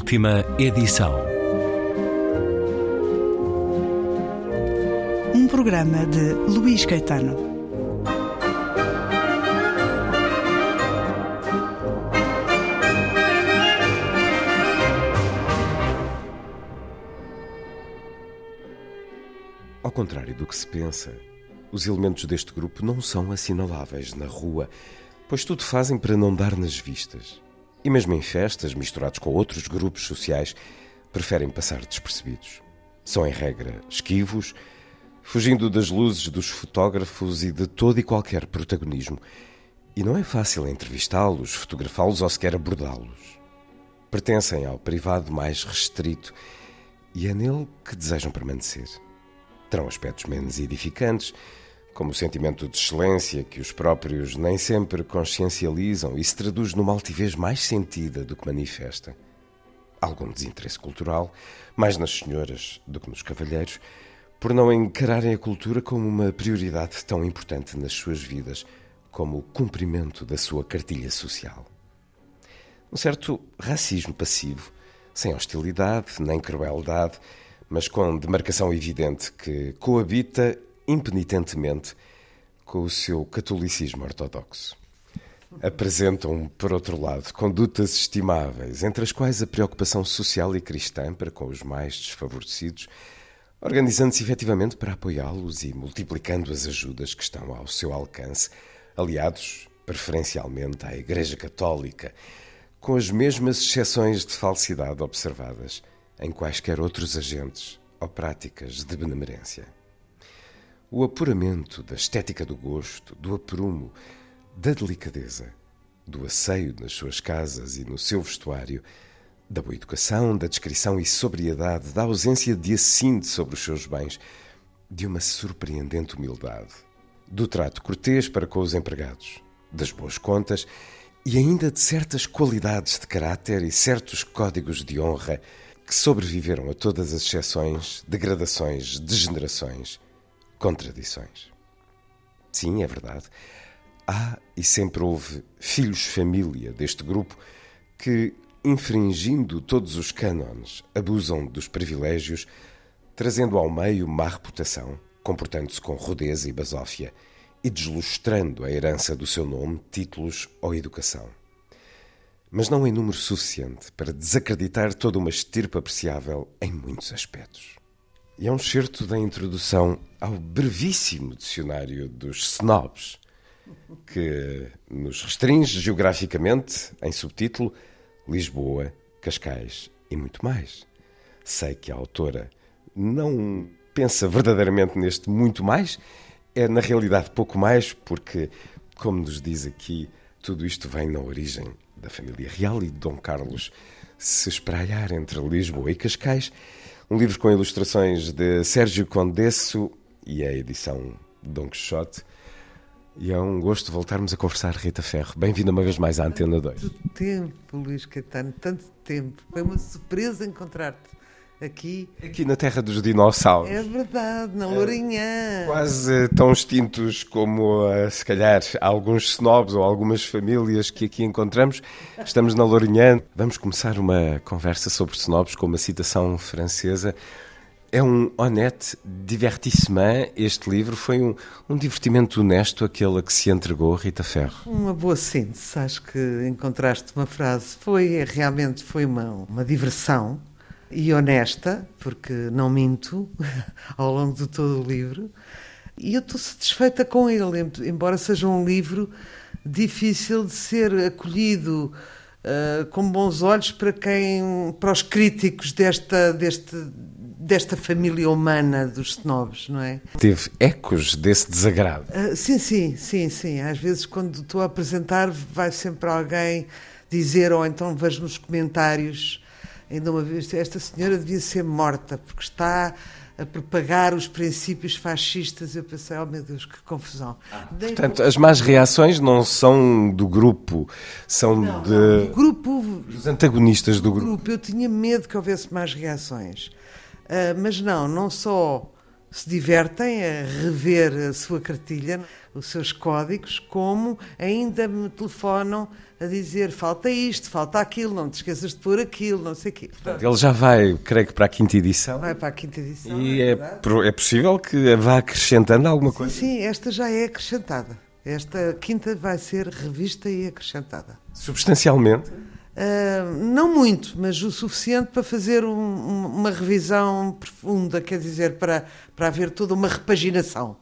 Última edição. Um programa de Luís Caetano. Ao contrário do que se pensa, os elementos deste grupo não são assinaláveis na rua, pois tudo fazem para não dar nas vistas. E mesmo em festas, misturados com outros grupos sociais, preferem passar despercebidos. São, em regra, esquivos, fugindo das luzes dos fotógrafos e de todo e qualquer protagonismo. E não é fácil entrevistá-los, fotografá-los ou sequer abordá-los. Pertencem ao privado mais restrito e é nele que desejam permanecer. Terão aspectos menos edificantes, como o sentimento de excelência que os próprios nem sempre consciencializam e se traduz numa altivez mais sentida do que manifesta. Algum desinteresse cultural, mais nas senhoras do que nos cavalheiros, por não encararem a cultura como uma prioridade tão importante nas suas vidas como o cumprimento da sua cartilha social. Um certo racismo passivo, sem hostilidade nem crueldade, mas com demarcação evidente que coabita impenitentemente com o seu catolicismo ortodoxo. Apresentam, por outro lado, condutas estimáveis, entre as quais a preocupação social e cristã para com os mais desfavorecidos, organizando-se efetivamente para apoiá-los e multiplicando as ajudas que estão ao seu alcance, aliados preferencialmente à Igreja Católica, com as mesmas exceções de falsidade observadas em quaisquer outros agentes ou práticas de benemerência. O apuramento da estética do gosto, do aprumo, da delicadeza, do asseio nas suas casas e no seu vestuário, da boa educação, da descrição e sobriedade, da ausência de assinte sobre os seus bens, de uma surpreendente humildade, do trato cortês para com os empregados, das boas contas e ainda de certas qualidades de caráter e certos códigos de honra que sobreviveram a todas as exceções, degradações, degenerações contradições. Sim, é verdade. Há e sempre houve filhos-família deste grupo que, infringindo todos os cânones, abusam dos privilégios, trazendo ao meio má reputação, comportando-se com rudeza e basófia e deslustrando a herança do seu nome, títulos ou educação. Mas não em número suficiente para desacreditar toda uma estirpe apreciável em muitos aspectos. E é um certo da introdução ao brevíssimo dicionário dos snobs, que nos restringe geograficamente, em subtítulo, Lisboa, Cascais e muito mais. Sei que a autora não pensa verdadeiramente neste muito mais, é na realidade pouco mais, porque, como nos diz aqui, tudo isto vem na origem da família real e de Dom Carlos se espraiar entre Lisboa e Cascais um livro com ilustrações de Sérgio Condesso e a edição Dom Quixote. E é um gosto voltarmos a conversar, Rita Ferro. Bem-vinda uma vez mais à Antena 2. Tanto tempo, Luís Caetano, tanto tempo. Foi uma surpresa encontrar-te aqui. Aqui na terra dos dinossauros. É verdade, na Lourinhã. Quase tão extintos como, uh, se calhar, alguns snobs ou algumas famílias que aqui encontramos. Estamos na Lourinhã. Vamos começar uma conversa sobre snobs com uma citação francesa. É um honnête divertissement. Este livro foi um, um divertimento honesto, aquele a que se entregou Rita Ferro. Uma boa síntese, acho que encontraste uma frase. Foi, realmente, foi uma, uma diversão e honesta, porque não minto ao longo de todo o livro. E eu estou satisfeita com ele, embora seja um livro difícil de ser acolhido uh, com bons olhos para quem, para os críticos desta, deste, desta família humana dos snobs, não é? Teve ecos desse desagrado. Uh, sim, sim, sim, sim. Às vezes quando estou a apresentar vai sempre alguém dizer, ou então vejo nos comentários ainda uma vez, esta senhora devia ser morta, porque está a propagar os princípios fascistas. Eu pensei, oh meu Deus, que confusão. Ah, portanto, as más reações não são do grupo, são não, de... Não, do grupo... Dos antagonistas do, do grupo. Eu tinha medo que houvesse más reações. Uh, mas não, não só se divertem a rever a sua cartilha, os seus códigos, como ainda me telefonam a dizer falta isto, falta aquilo, não te esqueças de pôr aquilo, não sei o quê. Ele já vai, creio que para a quinta edição. Vai para a quinta edição. E é, é possível que vá acrescentando alguma coisa? Sim, sim, esta já é acrescentada. Esta quinta vai ser revista e acrescentada. Substancialmente? Uh, não muito, mas o suficiente para fazer um, uma revisão profunda, quer dizer, para, para haver toda uma repaginação.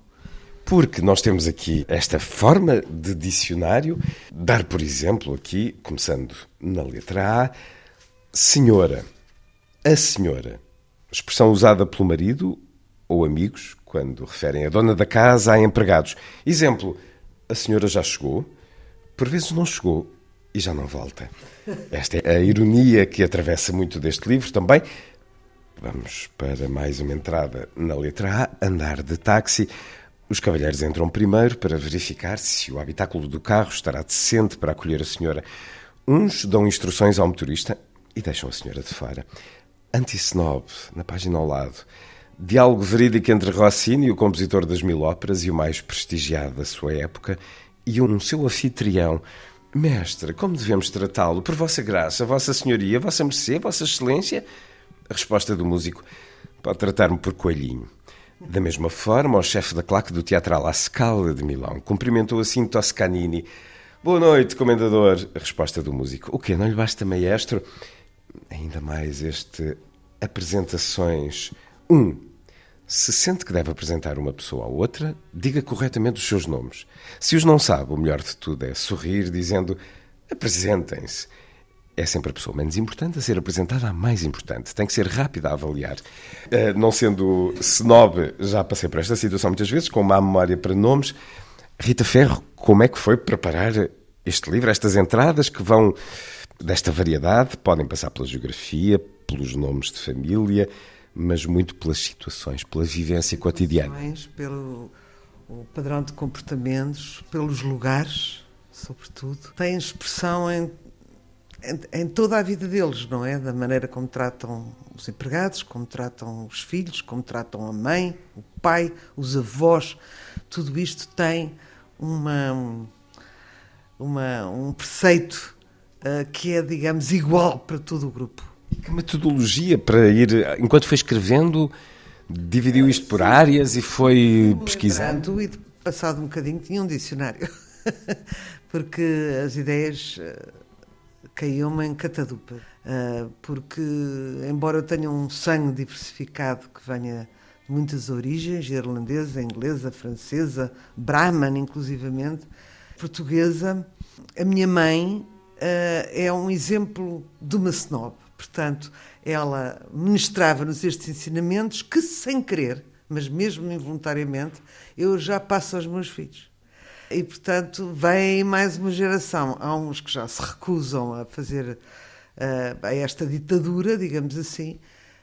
Porque nós temos aqui esta forma de dicionário, dar, por exemplo, aqui, começando na letra A, senhora, a senhora, expressão usada pelo marido ou amigos quando referem a dona da casa a empregados. Exemplo, a senhora já chegou, por vezes não chegou e já não volta. Esta é a ironia que atravessa muito deste livro também. Vamos para mais uma entrada na letra A, andar de táxi. Os cavalheiros entram primeiro para verificar se o habitáculo do carro estará decente para acolher a senhora. Uns dão instruções ao motorista e deixam a senhora de fora. Anti-snob, na página ao lado. Diálogo verídico entre Rossini, o compositor das mil óperas e o mais prestigiado da sua época, e um seu anfitrião, Mestre, como devemos tratá-lo? Por vossa graça, vossa senhoria, vossa mercê, vossa excelência? A resposta do músico pode tratar-me por coelhinho. Da mesma forma, o chefe da claque do Teatro La Scala de Milão cumprimentou assim Toscanini. Boa noite, comendador. A resposta do músico. O quê? Não lhe basta maestro? Ainda mais este apresentações. Um, se sente que deve apresentar uma pessoa a outra, diga corretamente os seus nomes. Se os não sabe, o melhor de tudo é sorrir dizendo apresentem-se. É sempre a pessoa menos importante a ser apresentada à mais importante. Tem que ser rápida a avaliar. Uh, não sendo snob, já passei por esta situação muitas vezes, com má memória para nomes. Rita Ferro, como é que foi preparar este livro, estas entradas que vão desta variedade? Podem passar pela geografia, pelos nomes de família mas muito pelas situações, pela vivência cotidiana. Pelo o padrão de comportamentos, pelos lugares, sobretudo. Tem expressão em, em, em, toda a vida deles, não é? Da maneira como tratam os empregados, como tratam os filhos, como tratam a mãe, o pai, os avós. Tudo isto tem uma, uma um preceito uh, que é, digamos, igual para todo o grupo. Que metodologia para ir, enquanto foi escrevendo, dividiu isto por áreas e foi pesquisando? E passado um bocadinho tinha um dicionário, porque as ideias eh, caíam-me em catadupa. Eh, porque, embora eu tenha um sangue diversificado que venha de muitas origens, irlandesa, inglesa, francesa, brahman inclusivamente, portuguesa, a minha mãe uh, é um exemplo de uma snob. Portanto, ela ministrava-nos estes ensinamentos que, sem querer, mas mesmo involuntariamente, eu já passo aos meus filhos. E, portanto, vem mais uma geração. Há uns que já se recusam a fazer uh, a esta ditadura, digamos assim,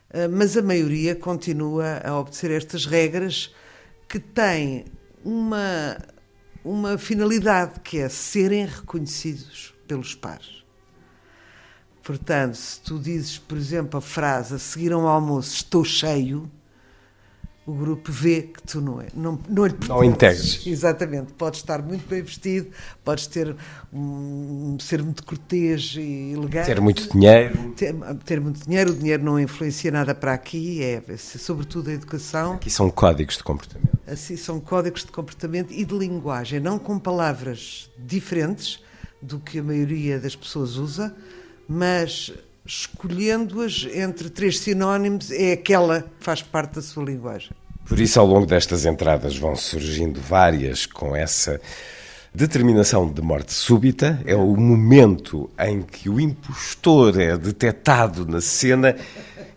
uh, mas a maioria continua a obedecer estas regras que têm uma, uma finalidade, que é serem reconhecidos pelos pares. Portanto, se tu dizes, por exemplo, a frase a seguir ao almoço, estou cheio, o grupo vê que tu não, é, não, não lhe pertences. Não integres. Exatamente. Podes estar muito bem vestido, podes ter um, ser muito cortês e elegante. Ter muito dinheiro. Ter, ter, muito dinheiro. O dinheiro não influencia nada para aqui, é, é sobretudo a educação. Aqui são códigos de comportamento. Assim, são códigos de comportamento e de linguagem, não com palavras diferentes do que a maioria das pessoas usa, mas escolhendo-as entre três sinónimos, é aquela que faz parte da sua linguagem. Por isso, ao longo destas entradas, vão surgindo várias com essa determinação de morte súbita. É o momento em que o impostor é detectado na cena,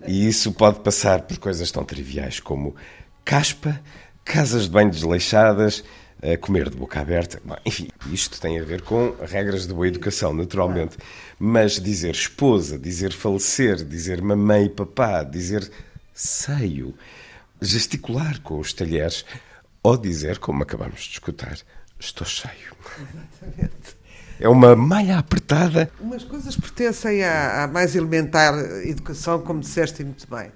e isso pode passar por coisas tão triviais como caspa, casas de banho desleixadas a comer de boca aberta. Enfim, isto tem a ver com regras de boa educação, naturalmente. Mas dizer esposa, dizer falecer, dizer mamãe e papá, dizer seio, gesticular com os talheres, ou dizer, como acabamos de escutar, estou cheio. Exatamente. É uma malha apertada. Umas coisas pertencem à, à mais elementar educação, como disseste muito bem.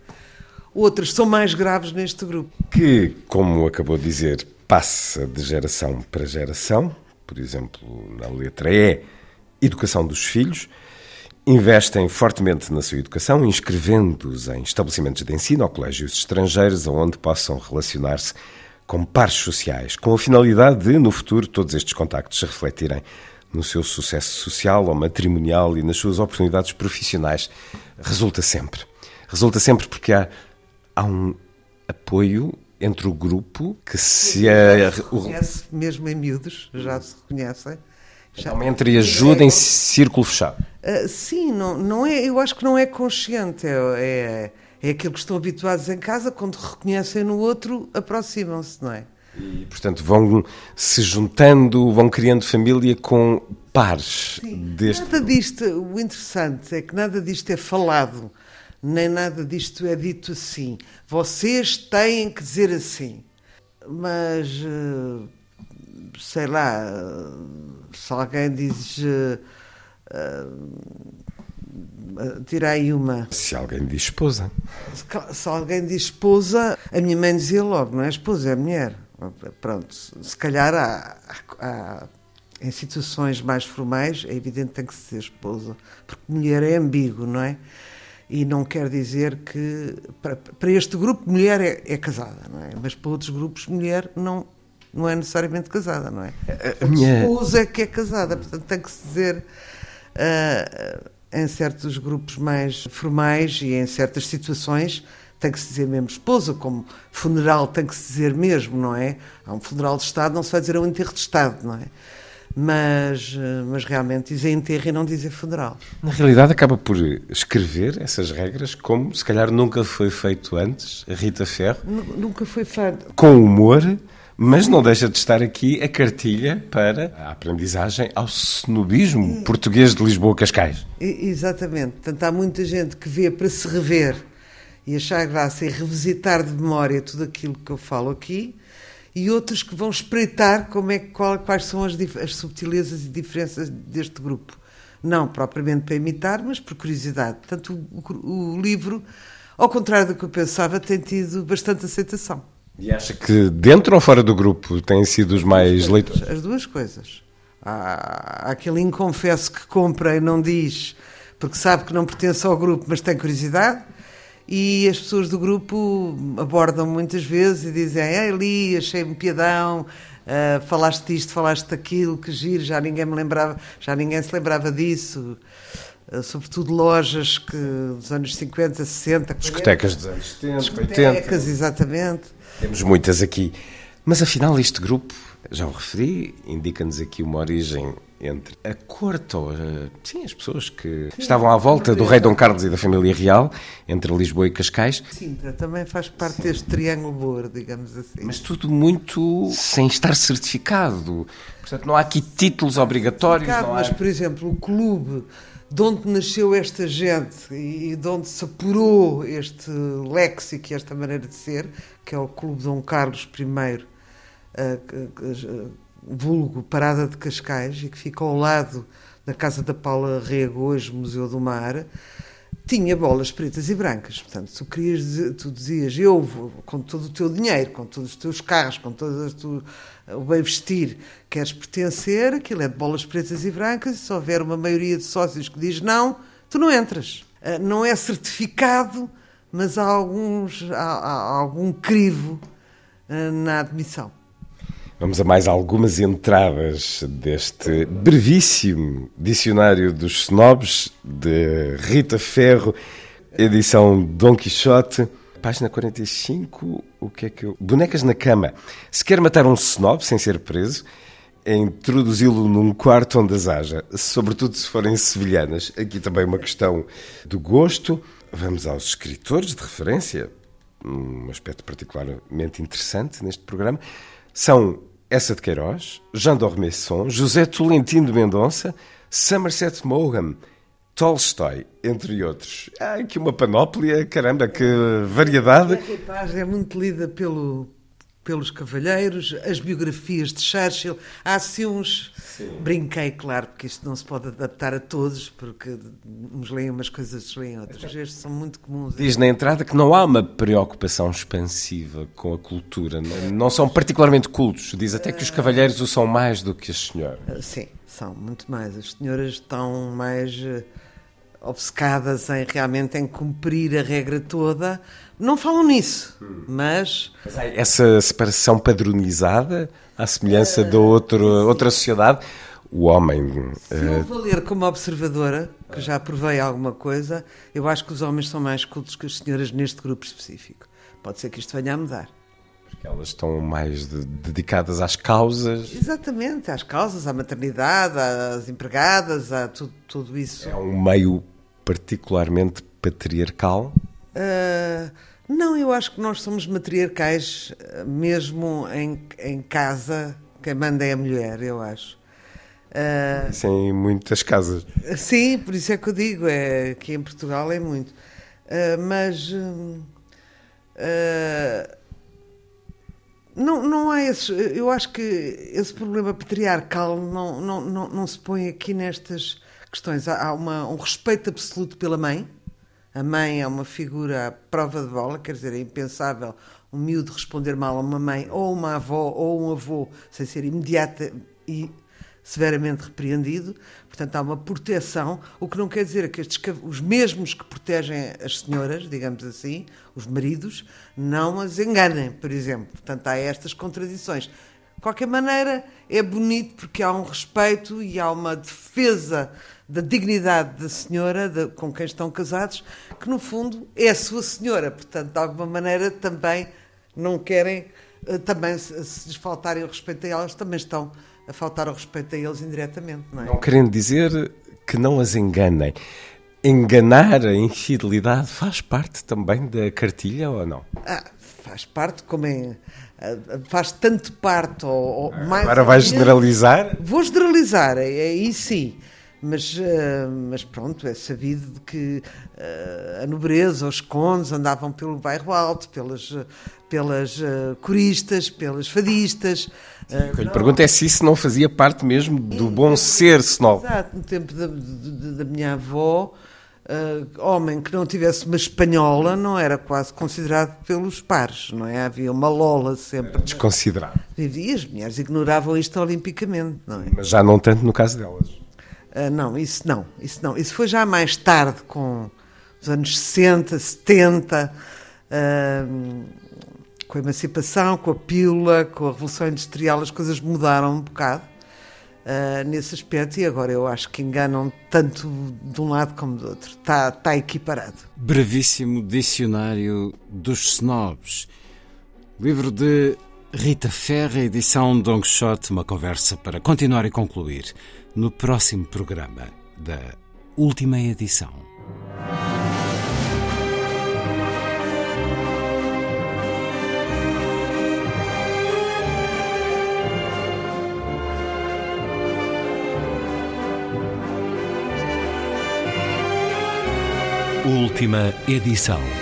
outras são mais graves neste grupo. Que, como acabou de dizer, passa de geração para geração, por exemplo, na letra E, educação dos filhos, investem fortemente na sua educação, inscrevendo-os em estabelecimentos de ensino ou colégios estrangeiros, onde possam relacionar-se com pares sociais, com a finalidade de, no futuro, todos estes contactos se refletirem no seu sucesso social ou matrimonial e nas suas oportunidades profissionais. Resulta sempre. Resulta sempre porque há, há um apoio entre o grupo que se... É, reconhece, mesmo em miúdos, já se reconhecem. Entre e ajuda em círculo fechado. Uh, sim, não, não é, eu acho que não é consciente. É, é, é aquilo que estão habituados em casa, quando reconhecem no outro, aproximam-se, não é? E, portanto, vão se juntando, vão criando família com pares Sim, deste. Nada disto, o interessante é que nada disto é falado, nem nada disto é dito assim. Vocês têm que dizer assim. Mas, eh, sei lá, se alguém diz. Uh, tirei uma. Se alguém diz esposa. Se, se alguém diz esposa, a minha mãe dizia logo, não é esposa, é mulher. Pronto, se calhar há, há, em situações mais formais, é evidente que tem que ser esposa, porque mulher é ambíguo, não é? E não quer dizer que, para, para este grupo, mulher é, é, casada, não é? Mas para outros grupos, mulher não, não é necessariamente casada, não é? A, a minha... esposa é que é casada, portanto tem que se dizer. Uh, em certos grupos mais formais e em certas situações tem que se dizer mesmo esposa, como funeral tem que se dizer mesmo, não é? Há um funeral de Estado, não se vai dizer um enterro de Estado, não é? Mas, eh, mas realmente dizer enterro e não dizer funeral. Na realidade, acaba por escrever essas regras como se calhar nunca foi feito antes, Rita Ferro. Nunca foi feito. Com humor, mas não deixa de estar aqui a cartilha para a aprendizagem ao cenobismo português de Lisboa-Cascais. Exatamente. Portanto, há muita gente que vê para se rever e achar graça e revisitar de memória tudo aquilo que eu falo aqui, e outros que vão espreitar como é, qual, quais são as, as subtilezas e diferenças deste grupo. Não propriamente para imitar, mas por curiosidade. Portanto, o, o livro, ao contrário do que eu pensava, tem tido bastante aceitação. E acha que dentro ou fora do grupo têm sido os mais leitores? As duas coisas. Há, há aquele inconfesso que compra e não diz porque sabe que não pertence ao grupo, mas tem curiosidade e as pessoas do grupo abordam muitas vezes e dizem Ei, li, achei-me piadão, uh, falaste disto, falaste daquilo, que giro, já ninguém me lembrava, já ninguém se lembrava disso. Uh, sobretudo lojas que dos anos 50, 60, discotecas dos anos 70, discotecas, 80. exatamente. Temos muitas aqui. Mas afinal, este grupo, já o referi, indica-nos aqui uma origem entre a corte, ou, eh, sim, as pessoas que sim, estavam à volta do rei Dom Carlos e da família real, entre Lisboa e Cascais. Sintra também faz parte deste triângulo boa, digamos assim. Mas tudo muito sem estar certificado. Portanto, não há aqui títulos obrigatórios. Não há... Mas, por exemplo, o clube de onde nasceu esta gente e de onde se apurou este léxico e esta maneira de ser, que é o Clube Dom Carlos I, vulgo Parada de Cascais, e que fica ao lado da Casa da Paula Rego, hoje Museu do Mar, tinha bolas pretas e brancas. Portanto, tu, querias tu dizias, eu vou, com todo o teu dinheiro, com todos os teus carros, com todo tu, o bem vestir, queres pertencer, aquilo é de bolas pretas e brancas, e se houver uma maioria de sócios que diz não, tu não entras. Ah, não é certificado, mas há, alguns, há, há algum crivo ah, na admissão. Vamos a mais algumas entradas deste brevíssimo dicionário dos snobs de Rita Ferro, edição Dom Quixote. Página 45, o que é que eu... Bonecas na cama. Se quer matar um snob sem ser preso, é introduzi-lo num quarto onde as haja, sobretudo se forem sevilhanas. Aqui também uma questão do gosto. Vamos aos escritores de referência, um aspecto particularmente interessante neste programa. São essa de Queiroz, Jean d'Ormesson, José Tolentino de Mendonça, Somerset Maugham, Tolstói, entre outros. Há aqui uma panóplia, caramba, que variedade. A reportagem é muito lida pelo, pelos cavalheiros, as biografias de Churchill. Há assim uns. Sim. Brinquei, claro, porque isto não se pode adaptar a todos, porque uns leem umas coisas, outros leem outras. Estes são muito comuns. Diz na entrada que não há uma preocupação expansiva com a cultura, não, não são particularmente cultos. Diz até que os cavalheiros o são mais do que as senhoras. Ah, sim, são muito mais. As senhoras estão mais eh, obcecadas em realmente em cumprir a regra toda não falam nisso, hum. mas... mas essa separação padronizada, à semelhança uh, de outro, outra sociedade, o homem... Se uh... eu valer como observadora, que já provei alguma coisa, eu acho que os homens são mais cultos que as senhoras neste grupo específico. Pode ser que isto venha a mudar. Porque elas estão mais de, dedicadas às causas. Exatamente, às causas, à maternidade, às empregadas, a tudo, tudo isso. É um meio particularmente patriarcal? Uh, não, eu acho que nós somos matriarcais eh, mesmo em, em casa. Quem manda é a mulher, eu acho. Uh, Sim, em muitas casas. Sim, por isso é que eu digo, é, que em Portugal é muito. Uh, mas uh, não, não há esse. Eu acho que esse problema patriarcal não, não, não, não se põe aqui nestas questões. Há, uma, um respeito absoluto pela mãe a mãe é uma figura à prova de bola, quer dizer, é impensável um miúdo responder mal a uma mãe ou uma avó ou um avô sem ser imediata e severamente repreendido. Portanto, há uma proteção, o que não quer dizer que estes, os mesmos que protegem as senhoras, digamos assim, os maridos, não as enganem, por exemplo. Portanto, há estas contradições. De qualquer maneira, é bonito porque há um respeito e há uma defesa da dignidade da senhora de, com quem estão casados, que no fundo é a sua senhora. Portanto, de alguma maneira também não querem, eh, também se, se lhes faltarem o respeito a elas, também estão a faltar o respeito a eles indiretamente. Não, é? não querendo dizer que não as enganem. Enganar a infidelidade faz parte também da cartilha ou não? Ah, faz parte, como é faz tanto parte ou, ou mais. Agora vais generalizar? Vou generalizar, aí é, sim. Mas, uh, mas pronto, é sabido que uh, a nobreza, os condes andavam pelo bairro alto, pelas, pelas uh, coristas, pelas fadistas. o que eu lhe pergunto é se isso não fazia parte mesmo do bom ser senol. Exato, no tempo da, da minha avó, homem que não tivesse uma espanhola não era quase considerado pelos pares, não é? Havia uma lola sempre. Desconsiderado. E as mulheres ignoravam isto olimpicamente, não é? Mas já não tanto no caso delas. Uh, não, isso não, isso não. Isso foi já mais tarde, com os anos 60, 70, uh, com a emancipação, com a pílula, com a Revolução Industrial, as coisas mudaram um bocado uh, nesse aspecto e agora eu acho que enganam tanto de um lado como do outro. Está, está equiparado. Brevíssimo Dicionário dos Snobs, livro de Rita Ferra, edição Don Quixote, uma conversa para continuar e concluir no próximo programa da última edição. Última edição.